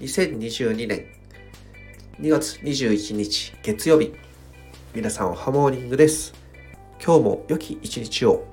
2022年2月21日月曜日。皆さんおはモーニングです。今日も良き一日を。